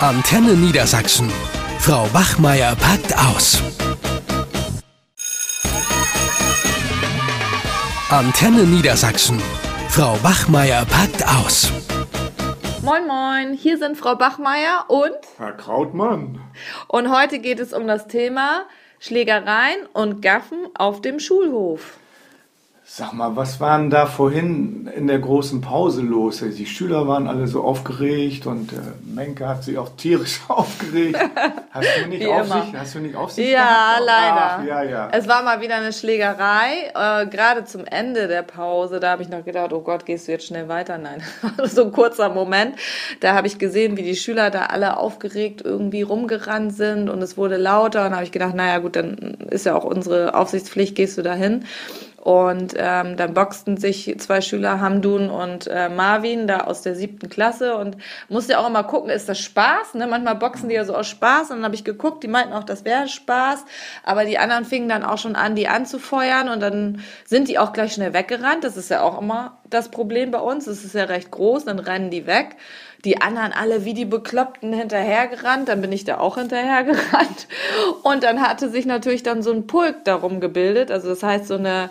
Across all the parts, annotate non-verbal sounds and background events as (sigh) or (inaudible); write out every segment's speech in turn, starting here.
Antenne Niedersachsen. Frau Bachmeier packt aus. Antenne Niedersachsen. Frau Bachmeier packt aus. Moin Moin, hier sind Frau Bachmeier und Herr Krautmann. und heute geht es um das Thema Schlägereien und Gaffen auf dem Schulhof. Sag mal, was war denn da vorhin in der großen Pause los? Die Schüler waren alle so aufgeregt und äh, Menke hat sich auch tierisch (laughs) aufgeregt. Hast du nicht, auf sich, hast du nicht auf sich Ja, gehabt? leider. Ach, ja, ja. Es war mal wieder eine Schlägerei, äh, gerade zum Ende der Pause. Da habe ich noch gedacht, oh Gott, gehst du jetzt schnell weiter? Nein, (laughs) so ein kurzer Moment. Da habe ich gesehen, wie die Schüler da alle aufgeregt irgendwie rumgerannt sind und es wurde lauter. Und da habe ich gedacht, naja gut, dann ist ja auch unsere Aufsichtspflicht, gehst du da hin. Und ähm, dann boxten sich zwei Schüler, Hamdun und äh, Marvin, da aus der siebten Klasse. Und musste ja auch immer gucken, ist das Spaß? Ne? Manchmal boxen die ja so aus Spaß. Und dann habe ich geguckt, die meinten auch, das wäre Spaß. Aber die anderen fingen dann auch schon an, die anzufeuern. Und dann sind die auch gleich schnell weggerannt. Das ist ja auch immer das Problem bei uns. Es ist ja recht groß, dann rennen die weg. Die anderen alle wie die Bekloppten hinterhergerannt, dann bin ich da auch hinterhergerannt. Und dann hatte sich natürlich dann so ein Pulk darum gebildet. Also das heißt, so eine,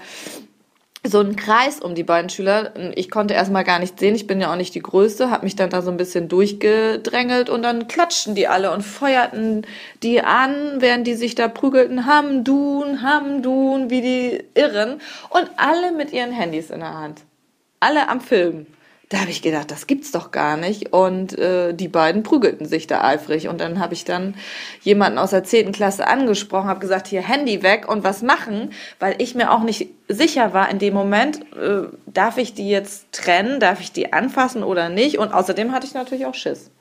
so ein Kreis um die beiden Schüler. Ich konnte erstmal gar nicht sehen, ich bin ja auch nicht die Größte, habe mich dann da so ein bisschen durchgedrängelt und dann klatschten die alle und feuerten die an, während die sich da prügelten, Hamdun, Hamdun, wie die Irren und alle mit ihren Handys in der Hand. Alle am Film. Da habe ich gedacht, das gibt's doch gar nicht. Und äh, die beiden prügelten sich da eifrig. Und dann habe ich dann jemanden aus der zehnten Klasse angesprochen, habe gesagt, hier Handy weg und was machen, weil ich mir auch nicht sicher war in dem Moment, äh, darf ich die jetzt trennen, darf ich die anfassen oder nicht. Und außerdem hatte ich natürlich auch Schiss.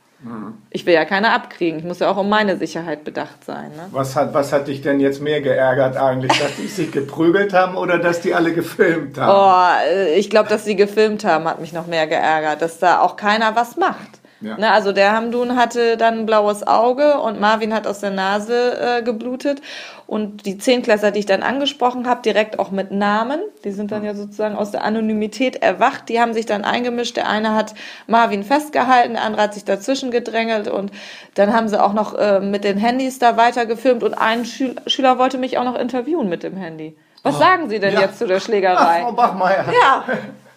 Ich will ja keine abkriegen. Ich muss ja auch um meine Sicherheit bedacht sein. Ne? Was hat, was hat dich denn jetzt mehr geärgert eigentlich? Dass die sich geprügelt haben oder dass die alle gefilmt haben? Oh, äh, ich glaube, dass sie gefilmt haben, hat mich noch mehr geärgert, dass da auch keiner was macht. Ja. Ne, also der Hamdun hatte dann ein blaues Auge und Marvin hat aus der Nase äh, geblutet. Und die Zehnklässler, die ich dann angesprochen habe, direkt auch mit Namen, die sind dann ja sozusagen aus der Anonymität erwacht, die haben sich dann eingemischt. Der eine hat Marvin festgehalten, der andere hat sich dazwischen gedrängelt und dann haben sie auch noch äh, mit den Handys da weiter gefilmt und ein Schül Schüler wollte mich auch noch interviewen mit dem Handy. Was sagen Sie denn Ja. jetzt zu der Ach, Schlägerei? (laughs) Frau Bachmeier, Ja,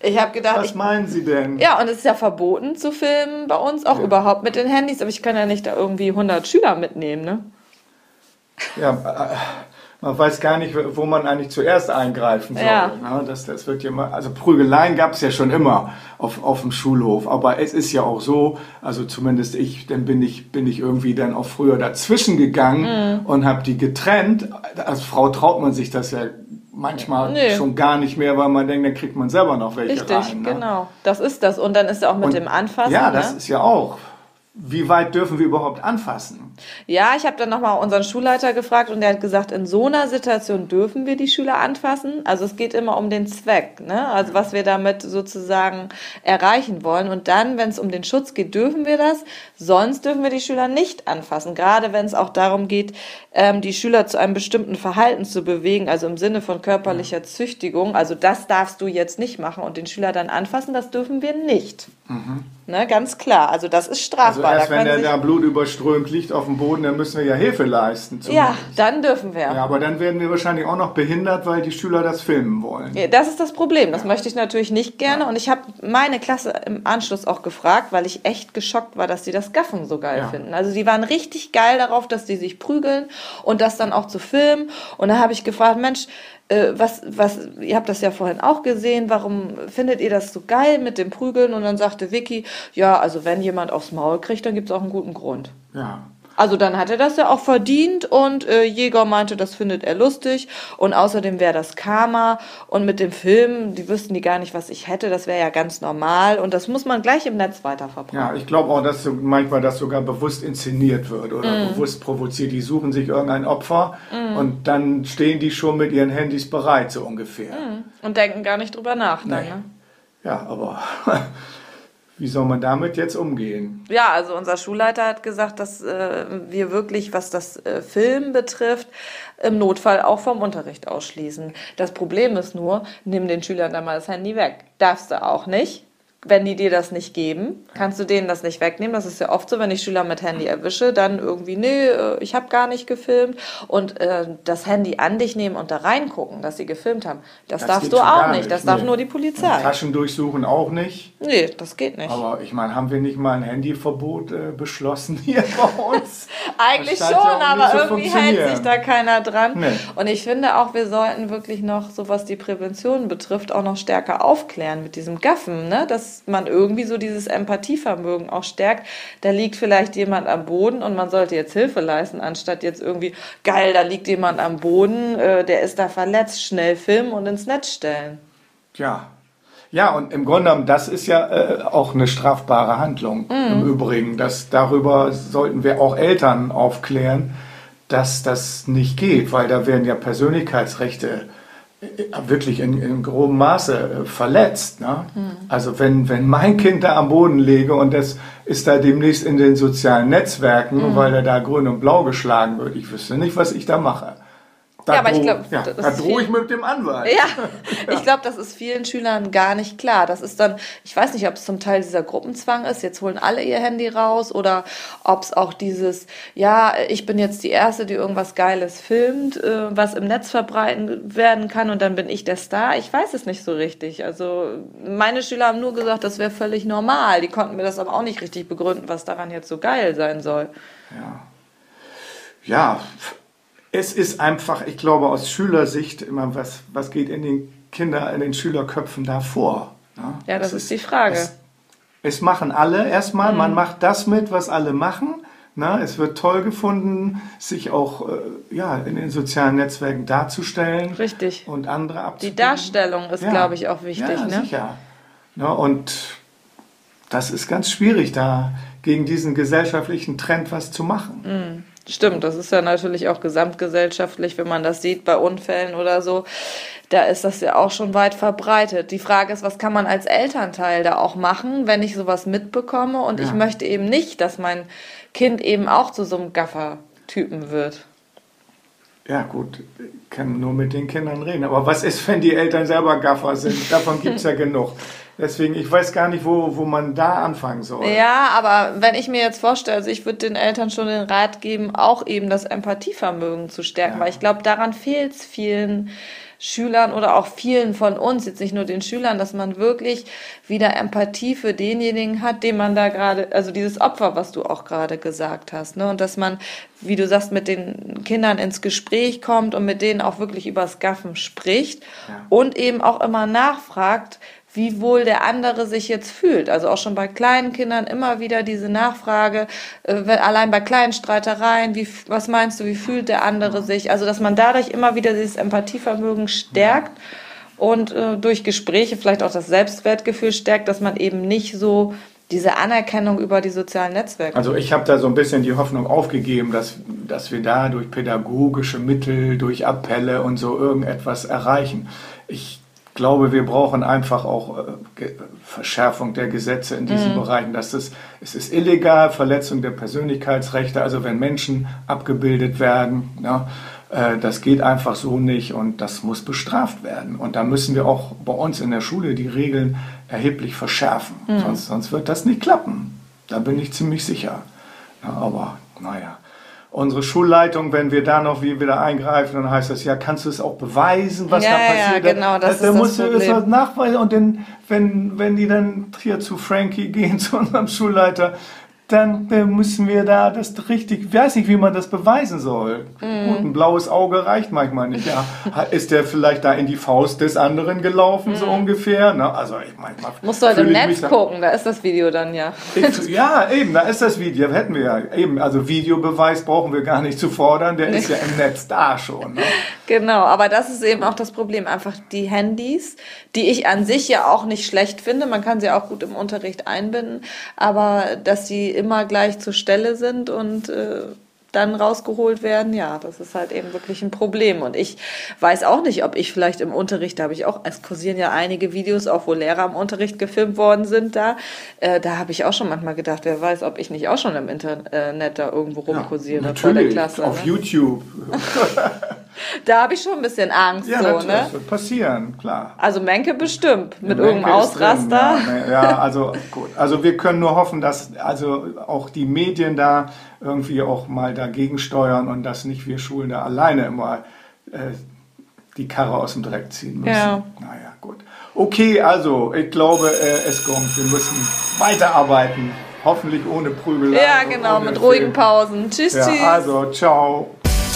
ich habe gedacht, was ich, meinen Sie denn? ja, und es ist ja verboten zu filmen bei uns, auch überhaupt mit den Handys, aber ich kann ja nicht da irgendwie 100 Schüler mitnehmen, ne? Ja, äh, man weiß gar nicht, wo man eigentlich zuerst eingreifen soll. Ja. Ne? Das, das wird ja mal, also Prügeleien gab es ja schon immer auf, auf dem Schulhof, aber es ist ja auch so, also zumindest ich, dann bin ich, bin ich irgendwie dann auch früher dazwischen gegangen Mhm. und habe die getrennt. Als Frau traut man sich das ja manchmal Nee. schon gar nicht mehr, weil man denkt, dann kriegt man selber noch welche Richtig, rein. Ne? genau. Das ist das. Und dann ist ja auch mit Und- dem Anfassen. Ja, das ne? ist ja auch. Wie weit dürfen wir überhaupt anfassen? Ja, ich habe dann nochmal unseren Schulleiter gefragt und der hat gesagt, in so einer Situation dürfen wir die Schüler anfassen. Also es geht immer um den Zweck, ne? Also was wir damit sozusagen erreichen wollen. Und dann, wenn es um den Schutz geht, dürfen wir das. Sonst dürfen wir die Schüler nicht anfassen. Gerade wenn es auch darum geht, ähm, die Schüler zu einem bestimmten Verhalten zu bewegen, also im Sinne von körperlicher Züchtigung. Also das darfst du jetzt nicht machen und den Schüler dann anfassen, das dürfen wir nicht. Ne, ganz klar. Also das ist Also strafbar. erst Da wenn der da blutüberströmt liegt auf dem Boden, dann müssen wir ja Hilfe leisten. ja, zumindest. dann dürfen wir. Ja, aber dann werden wir wahrscheinlich auch noch behindert, weil die Schüler das filmen wollen. Ja, Das ist das Problem. Das möchte ich natürlich nicht gerne. Und ich habe meine Klasse im Anschluss auch gefragt, weil ich echt geschockt war, dass die das Gaffen so geil Ja. finden. Also die waren richtig geil darauf, dass die sich prügeln und das dann auch zu filmen. Und da habe ich gefragt, Mensch, äh, was, was, ihr habt das ja vorhin auch gesehen, warum findet ihr das so geil mit dem Prügeln? Und dann sagte Vicky, ja, also wenn jemand aufs Maul kriegt, dann gibt es auch einen guten Grund. Ja. Also dann hat er das ja auch verdient und äh, Jäger meinte, das findet er lustig und außerdem wäre das Karma und mit dem Film, die wüssten die gar nicht, was ich hätte, das wäre ja ganz normal und das muss man gleich im Netz weiterverbreiten. Ja, ich glaube auch, dass so manchmal das sogar bewusst inszeniert wird oder Mhm. bewusst provoziert. Die suchen sich irgendein Opfer und dann stehen die schon mit ihren Handys bereit, so ungefähr. Und denken gar nicht drüber nach dann, Nee. ne? Ja, aber (laughs) wie soll man damit jetzt umgehen? Ja, also unser Schulleiter hat gesagt, dass äh, wir wirklich, was das äh, Film betrifft, im Notfall auch vom Unterricht ausschließen. Das Problem ist nur, nimm den Schülern dann mal das Handy weg. Darfst du auch nicht. Wenn die dir das nicht geben, kannst du denen das nicht wegnehmen. Das ist ja oft so, wenn ich Schüler mit Handy erwische, dann irgendwie, nee, äh, ich habe gar nicht gefilmt. Und äh, das Handy an dich nehmen und da reingucken, dass sie gefilmt haben, das, Das darfst du auch nicht. Das darf nee. nur die Polizei. Taschen durchsuchen auch nicht. Nee, das geht nicht. Aber ich meine, haben wir nicht mal ein Handyverbot äh, beschlossen hier bei (laughs) uns? Eigentlich Das schon, ja aber irgendwie hält sich da keiner dran. Nee. Und ich finde auch, wir sollten wirklich noch, so was die Prävention betrifft, auch noch stärker aufklären mit diesem Gaffen, ne? Dass man irgendwie so dieses Empathievermögen auch stärkt. Da liegt vielleicht jemand am Boden und man sollte jetzt Hilfe leisten, anstatt jetzt irgendwie, geil, da liegt jemand am Boden, äh, der ist da verletzt, schnell filmen und ins Netz stellen. Ja. Ja, und im Grunde genommen, das ist ja äh, auch eine strafbare Handlung Mhm. im Übrigen. Das, darüber sollten wir auch Eltern aufklären, dass das nicht geht, weil da werden ja Persönlichkeitsrechte wirklich in, in grobem Maße äh, verletzt. Ne? Mhm. Also wenn, wenn mein Kind da am Boden lege und das ist da demnächst in den sozialen Netzwerken, Mhm. weil er da grün und blau geschlagen wird, ich wüsste nicht, was ich da mache. Da Ja, aber ich droh- glaub, ja, das da drohe ich mit dem Anwalt. Ja, (laughs) ich glaube, das ist vielen Schülern gar nicht klar. Das ist dann, ich weiß nicht, ob es zum Teil dieser Gruppenzwang ist, jetzt holen alle ihr Handy raus oder ob es auch dieses, ja, ich bin jetzt die Erste, die irgendwas Geiles filmt, äh, was im Netz verbreiten werden kann und dann bin ich der Star. Ich weiß es nicht so richtig. Also meine Schüler haben nur gesagt, das wäre völlig normal. Die konnten mir das aber auch nicht richtig begründen, was daran jetzt so geil sein soll. Ja. Ja, es ist einfach, ich glaube, aus Schülersicht immer, was, was geht in den Kinder, in den Schülerköpfen da vor? ne? Ja, das Es ist die Frage. Es, es machen alle erstmal, Mhm. man macht das mit, was alle machen. Na, es wird toll gefunden, sich auch äh, ja, in den sozialen Netzwerken darzustellen Richtig. und andere Die abzubilden. Darstellung ist, Ja. glaube ich, auch wichtig. Ja, ne? sicher. Ja, und das ist ganz schwierig, da gegen diesen gesellschaftlichen Trend was zu machen. Stimmt, das ist ja natürlich auch gesamtgesellschaftlich, wenn man das sieht bei Unfällen oder so. Da ist das ja auch schon weit verbreitet. Die Frage ist, was kann man als Elternteil da auch machen, wenn ich sowas mitbekomme und ich Ja. möchte eben nicht, dass mein Kind eben auch zu so einem Gaffer-Typen wird. Ja, gut, ich kann nur mit den Kindern reden. Aber was ist, wenn die Eltern selber Gaffer sind? Davon gibt es ja genug. (laughs) Deswegen, ich weiß gar nicht, wo, wo man da anfangen soll. Ja, aber wenn ich mir jetzt vorstelle, also ich würde den Eltern schon den Rat geben, auch eben das Empathievermögen zu stärken, Ja. weil ich glaube, daran fehlt es vielen Schülern oder auch vielen von uns, jetzt nicht nur den Schülern, dass man wirklich wieder Empathie für denjenigen hat, den man da gerade, also dieses Opfer, was du auch gerade gesagt hast, ne? Und dass man, wie du sagst, mit den Kindern ins Gespräch kommt und mit denen auch wirklich übers Gaffen spricht Ja. und eben auch immer nachfragt, wie wohl der andere sich jetzt fühlt. Also auch schon bei kleinen Kindern immer wieder diese Nachfrage, äh, wenn- allein bei kleinen Streitereien, wie, was meinst du, wie fühlt der andere sich? Also dass man dadurch immer wieder dieses Empathievermögen stärkt und äh, durch Gespräche vielleicht auch das Selbstwertgefühl stärkt, dass man eben nicht so diese Anerkennung über die sozialen Netzwerke. Also ich habe da so ein bisschen die Hoffnung aufgegeben, dass, dass wir da durch pädagogische Mittel, durch Appelle und so irgendetwas erreichen. Ich glaube, wir brauchen einfach auch äh, Verschärfung der Gesetze in diesen Bereichen. Dass das, es ist illegal, Verletzung der Persönlichkeitsrechte, also wenn Menschen abgebildet werden, ja, äh, das geht einfach so nicht und das muss bestraft werden. Und da müssen wir auch bei uns in der Schule die Regeln erheblich verschärfen. Sonst, sonst wird das nicht klappen. Da bin ich ziemlich sicher. Ja, aber naja. Unsere Schulleitung, wenn wir da noch wie wieder eingreifen, dann heißt das ja, kannst du es auch beweisen, was Ja, da ja, passiert? genau, das Da ist das musst du es nachweisen. Und dann, wenn, wenn die dann hier zu Frankie gehen, (laughs) zu unserem Schulleiter, dann äh, müssen wir da das richtig, ich weiß nicht, wie man das beweisen soll. Mhm. Gut, ein blaues Auge reicht manchmal nicht. Ja. Ist der vielleicht da in die Faust des anderen gelaufen, so ungefähr? Na, also ich manchmal Mhm. Musst du halt im Netz gucken, da ist das Video dann ja. ich, ja, eben, da ist das Video, hätten wir ja. Eben, also Videobeweis brauchen wir gar nicht zu fordern, der ist ja im Netz da schon. Ne? Genau, aber das ist eben auch das Problem. Einfach die Handys, die ich an sich ja auch nicht schlecht finde. Man kann sie auch gut im Unterricht einbinden, aber dass sie immer gleich zur Stelle sind und äh, dann rausgeholt werden, ja, das ist halt eben wirklich ein Problem. Und ich weiß auch nicht, ob ich vielleicht im Unterricht, da habe ich auch, es kursieren ja einige Videos, auch wo Lehrer im Unterricht gefilmt worden sind da. Äh, da habe ich auch schon manchmal gedacht, wer weiß, ob ich nicht auch schon im Internet da irgendwo rumkursiere vor der Klasse. auf ne? YouTube. (laughs) Da habe ich schon ein bisschen Angst. Ja, so, natürlich, ne? das wird passieren, klar. Also Menke bestimmt, mit Menke irgendeinem Ausraster. Ja, ja, also gut. Also wir können nur hoffen, dass also auch die Medien da irgendwie auch mal dagegen steuern und dass nicht wir Schulen da alleine immer äh, die Karre aus dem Dreck ziehen müssen. Ja. Naja, gut. Okay, also ich glaube, äh, es kommt. Wir müssen weiterarbeiten. Hoffentlich ohne Prügelei. Ja, genau, mit ruhigen Film. Pausen. Tschüss, Ja, tschüss. also, ciao.